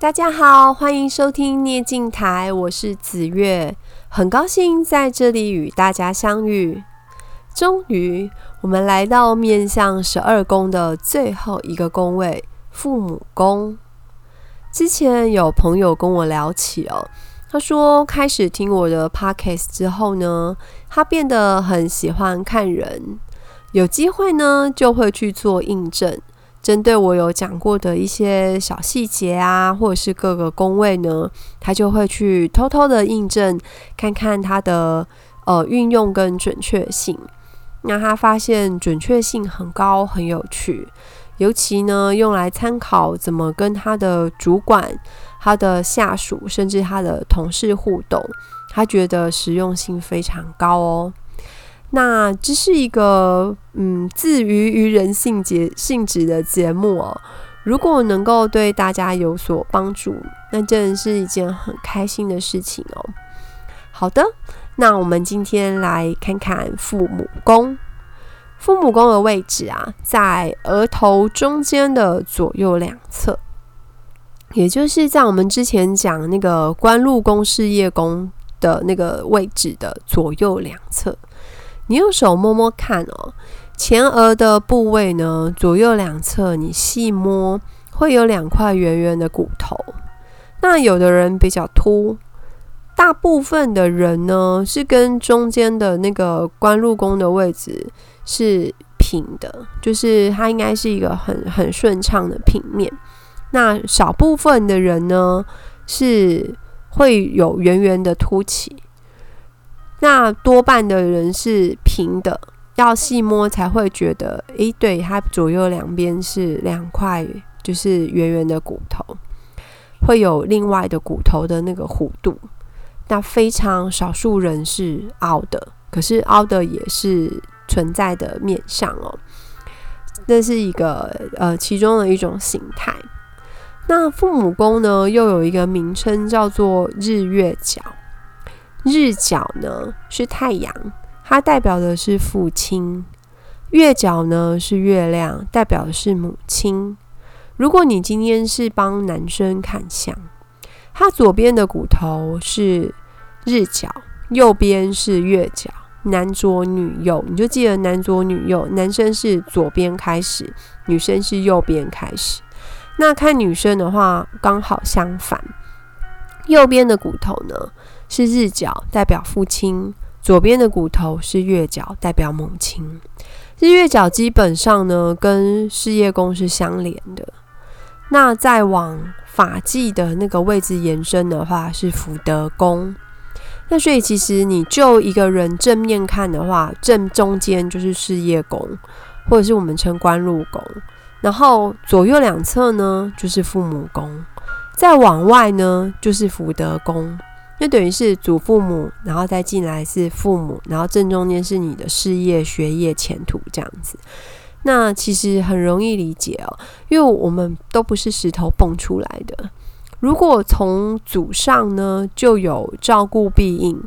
大家好，欢迎收听涅镜台，我是紫月，很高兴在这里与大家相遇。终于，我们来到面向十二宫的最后一个宫位——父母宫。之前有朋友跟我聊起哦，他说开始听我的 podcast 之后呢，他变得很喜欢看人，有机会呢就会去做印证。针对我有讲过的一些小细节啊，或者是各个工位呢，他就会去偷偷的印证，看看它的呃运用跟准确性。那他发现准确性很高，很有趣，尤其呢用来参考怎么跟他的主管、他的下属，甚至他的同事互动，他觉得实用性非常高哦。那这是一个嗯，自娱于人性节性质的节目哦。如果能够对大家有所帮助，那真的是一件很开心的事情哦。好的，那我们今天来看看父母宫。父母宫的位置啊，在额头中间的左右两侧，也就是在我们之前讲那个官禄宫、事业宫的那个位置的左右两侧。你用手摸摸看哦，前额的部位呢，左右两侧你细摸，会有两块圆圆的骨头。那有的人比较凸，大部分的人呢是跟中间的那个关禄宫的位置是平的，就是它应该是一个很很顺畅的平面。那少部分的人呢是会有圆圆的凸起。那多半的人是平的，要细摸才会觉得，诶，对，它左右两边是两块，就是圆圆的骨头，会有另外的骨头的那个弧度。那非常少数人是凹的，可是凹的也是存在的面相哦。那是一个呃其中的一种形态。那父母宫呢，又有一个名称叫做日月角。日角呢是太阳，它代表的是父亲；月角呢是月亮，代表的是母亲。如果你今天是帮男生看相，他左边的骨头是日角，右边是月角，男左女右，你就记得男左女右，男生是左边开始，女生是右边开始。那看女生的话，刚好相反，右边的骨头呢，是日角，代表父亲；左边的骨头是月角，代表母亲。日月角基本上呢，跟事业宫是相连的。那再往法纪的那个位置延伸的话，是福德宫。那所以其实你就一个人正面看的话，正中间就是事业宫，或者是我们称官禄宫。然后左右两侧呢，就是父母宫。再往外呢，就是福德宫。就等于是祖父母，然后再进来是父母，然后正中间是你的事业、学业、前途这样子。那其实很容易理解哦，因为我们都不是石头蹦出来的。如果从祖上呢就有照顾庇应，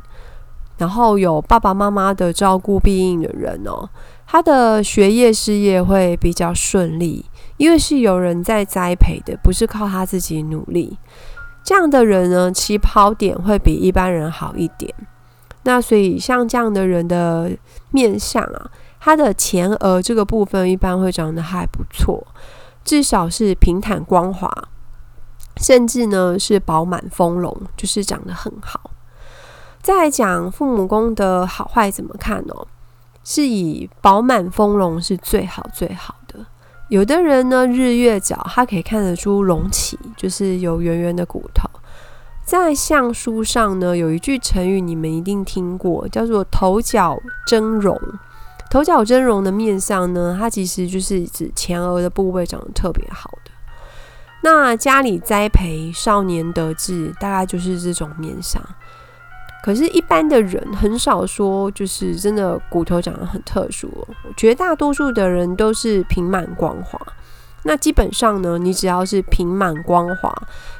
然后有爸爸妈妈的照顾庇应的人哦，他的学业事业会比较顺利，因为是有人在栽培的，不是靠他自己努力。这样的人呢，起跑点会比一般人好一点。那所以像这样的人的面相啊，他的前额这个部分一般会长得还不错，至少是平坦光滑，甚至呢是饱满丰隆，就是长得很好。再来讲父母宫的好坏怎么看呢？是以饱满丰隆是最好最好。有的人呢，日月角他可以看得出隆起，就是有圆圆的骨头。在相书上呢，有一句成语你们一定听过，叫做“头角峥嵘”。头角峥嵘的面相呢，它其实就是指前额的部位长得特别好的。那家里栽培少年得志，大概就是这种面相。可是，一般的人很少说，就是真的骨头长得很特殊。绝大多数的人都是平满光滑。那基本上呢，你只要是平满光滑，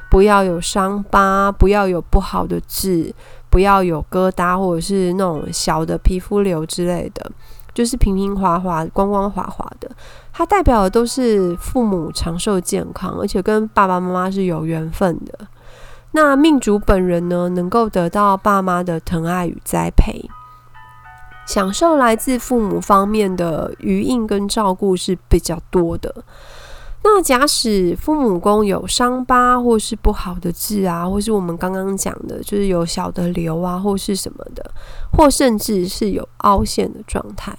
不要有伤疤，不要有不好的痣，不要有疙瘩或者是那种小的皮肤瘤之类的，就是平平滑滑、光光滑滑的，它代表的都是父母长寿健康，而且跟爸爸妈妈是有缘分的。那命主本人呢，能够得到爸妈的疼爱与栽培，享受来自父母方面的余荫跟照顾是比较多的。那假使父母宫有伤疤，或是不好的痣啊，或是我们刚刚讲的，就是有小的瘤啊，或是什么的，或甚至是有凹陷的状态，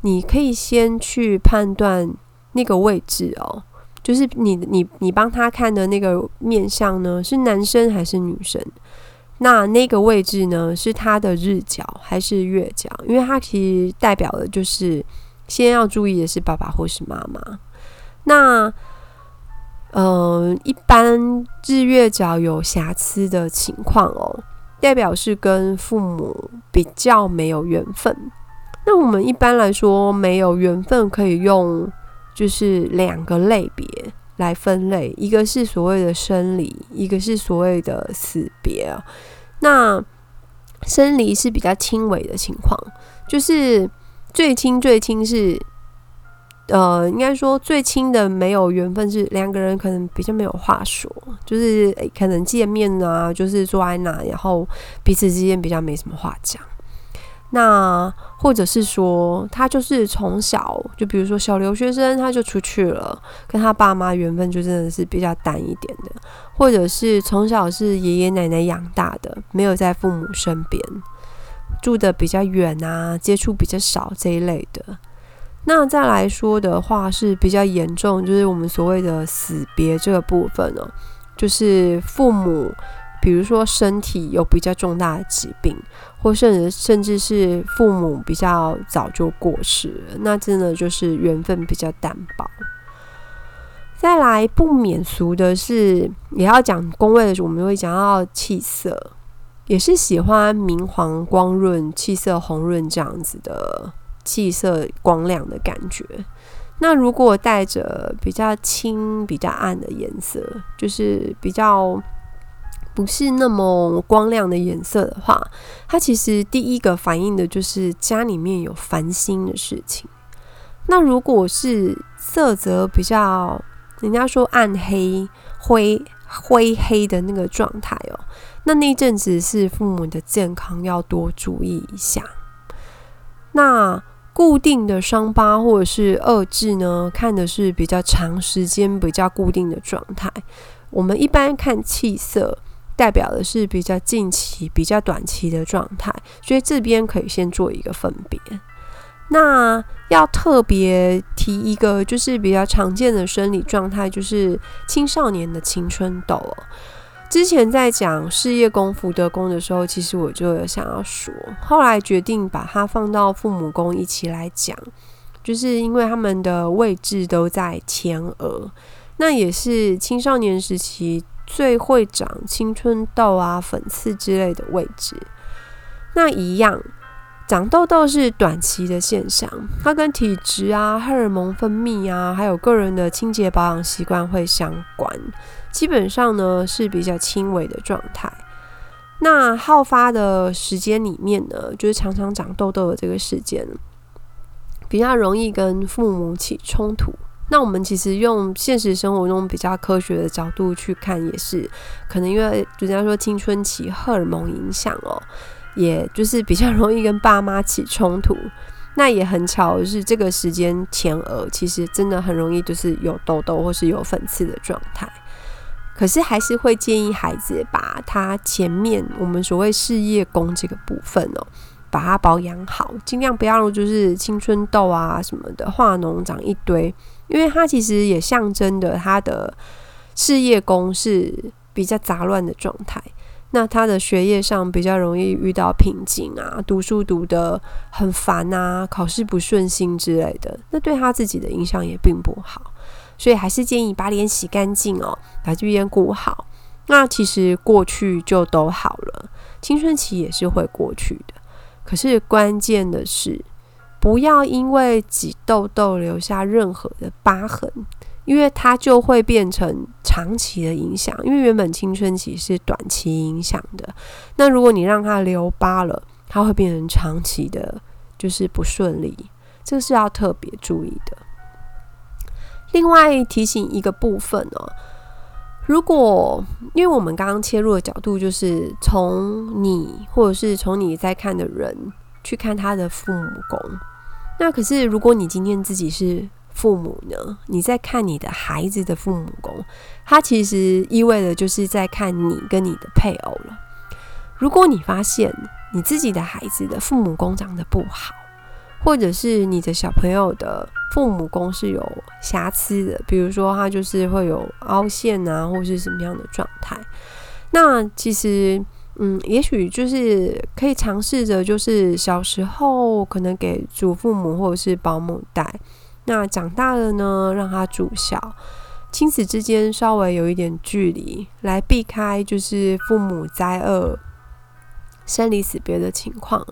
你可以先去判断那个位置哦，就是你你你帮他看的那个面相呢，是男生还是女生？那那个位置呢，是他的日角还是月角？因为它其实代表的就是先要注意的是爸爸或是妈妈。那，嗯、呃，一般日月角有瑕疵的情况哦，代表是跟父母比较没有缘分。那我们一般来说没有缘分，可以用就是两个类别来分类，一个是所谓的生离，一个是所谓的死别啊。那生离是比较轻微的情况，就是最轻最轻是。呃，应该说最亲的没有缘分是两个人可能比较没有话说，就是，可能见面啊，就是坐在那，然后彼此之间比较没什么话讲。那或者是说他就是从小就比如说小留学生，他就出去了，跟他爸妈缘分就真的是比较淡一点的，或者是从小是爷爷奶奶养大的，没有在父母身边，住得比较远啊，接触比较少这一类的。那再来说的话是比较严重，就是我们所谓的死别这个部分哦，就是父母，比如说身体有比较重大的疾病，或甚至甚至是父母比较早就过世，那真的就是缘分比较单薄。再来不免俗的是，也要讲宫位的时候，我们会讲到气色，也是喜欢明黄光润、气色红润这样子的。气色光亮的感觉。那如果带着比较青、比较暗的颜色，就是比较不是那么光亮的颜色的话，它其实第一个反映的就是家里面有烦心的事情。那如果是色泽比较，人家说暗黑、灰灰黑的那个状态哦，那那阵子是父母的健康要多注意一下。那固定的伤疤或者是恶痣呢，看的是比较长时间、比较固定的状态。我们一般看气色，代表的是比较近期、比较短期的状态，所以这边可以先做一个分别。那要特别提一个，就是比较常见的生理状态，就是青少年的青春痘。之前在讲事业宫、福德宫的时候，其实我就有想要说，后来决定把它放到父母宫一起来讲，就是因为他们的位置都在前额，那也是青少年时期最会长青春痘啊、粉刺之类的位置。那一样，长痘痘是短期的现象，它跟体质啊、荷尔蒙分泌啊，还有个人的清洁保养习惯会相关。基本上呢是比较轻微的状态，那好发的时间里面呢，就是常常长痘痘的这个时间，比较容易跟父母起冲突。那我们其实用现实生活中比较科学的角度去看，也是可能因为人家说青春期荷尔蒙影响哦，也就是比较容易跟爸妈起冲突。那也很巧，就是这个时间前额其实真的很容易就是有痘痘或是有粉刺的状态。可是还是会建议孩子把他前面我们所谓事业宫这个部分哦，把它保养好，尽量不要就是青春痘啊什么的化脓长一堆，因为它其实也象征的他的事业宫是比较杂乱的状态，那他的学业上比较容易遇到瓶颈啊，读书读得很烦啊，考试不顺心之类的，那对他自己的影响也并不好。所以还是建议把脸洗干净哦，把这边顾好。那其实过去就都好了，青春期也是会过去的。可是关键的是，不要因为挤痘痘留下任何的疤痕，因为它就会变成长期的影响。因为原本青春期是短期影响的，那如果你让它留疤了，它会变成长期的，就是不顺利。这个是要特别注意的。另外提醒一个部分哦，如果因为我们刚刚切入的角度就是从你或者是从你在看的人去看他的父母宫，那可是如果你今天自己是父母呢，你在看你的孩子的父母宫，它其实意味着就是在看你跟你的配偶了。如果你发现你自己的孩子的父母宫长得不好，或者是你的小朋友的父母宫是有瑕疵的，比如说他就是会有凹陷啊，或是什么样的状态，那其实嗯，也许就是可以尝试着，就是小时候可能给祖父母或者是保姆带，那长大了呢，让他住校，亲子之间稍微有一点距离，来避开就是父母灾厄、生离死别的情况。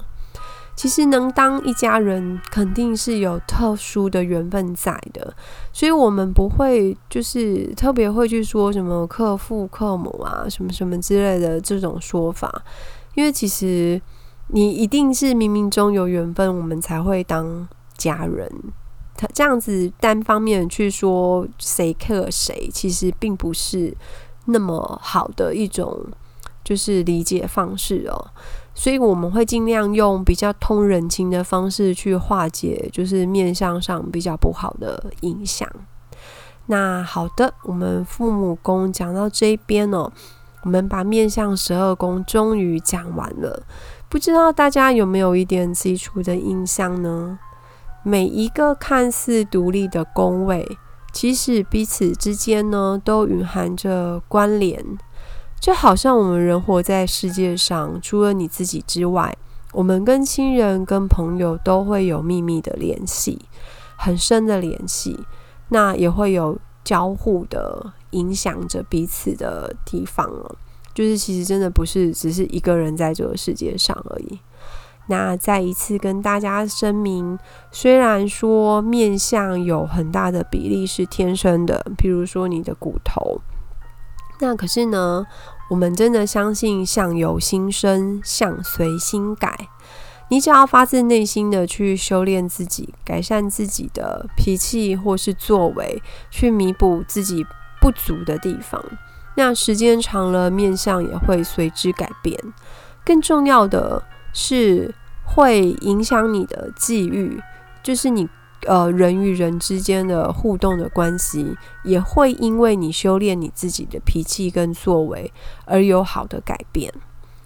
其实能当一家人，肯定是有特殊的缘分在的，所以我们不会就是特别会去说什么克父克母啊，什么什么之类的这种说法，因为其实你一定是冥冥中有缘分，我们才会当家人。他这样子单方面去说谁克谁，其实并不是那么好的一种就是理解方式哦。所以我们会尽量用比较通人情的方式去化解，就是面相上比较不好的影响。那好的，我们父母宫讲到这边哦，我们把面相十二宫终于讲完了。不知道大家有没有一点基础的印象呢？每一个看似独立的宫位，其实彼此之间呢，都蕴含着关联。就好像我们人活在世界上，除了你自己之外，我们跟亲人、跟朋友都会有秘密的联系，很深的联系。那也会有交互的影响着彼此的地方了。就是其实真的不是只是一个人在这个世界上而已。那再一次跟大家声明，虽然说面相有很大的比例是天生的，譬如说你的骨头，那可是呢，我们真的相信相由心生，相随心改。你只要发自内心的去修炼自己，改善自己的脾气或是作为，去弥补自己不足的地方，那时间长了，面相也会随之改变。更重要的是，会影响你的际遇，就是你。呃，人与人之间的互动的关系，也会因为你修炼你自己的脾气跟作为而有好的改变。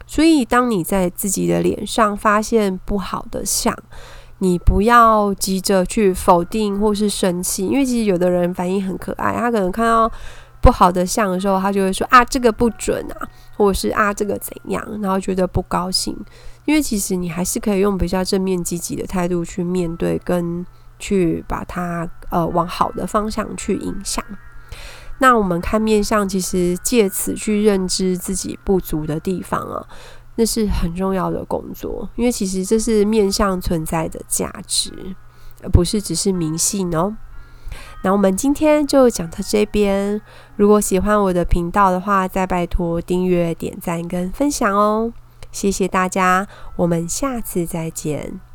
所以，当你在自己的脸上发现不好的相，你不要急着去否定或是生气，因为其实有的人反应很可爱，他可能看到不好的相的时候，他就会说啊，这个不准啊，或者是啊，这个怎样，然后觉得不高兴。因为其实你还是可以用比较正面积极的态度去面对跟。去把它呃往好的方向去影响。那我们看面相，其实借此去认知自己不足的地方啊，那是很重要的工作。因为其实这是面相存在的价值，而不是只是迷信哦。那我们今天就讲到这边。如果喜欢我的频道的话，再拜托订阅、点赞跟分享哦。谢谢大家，我们下次再见。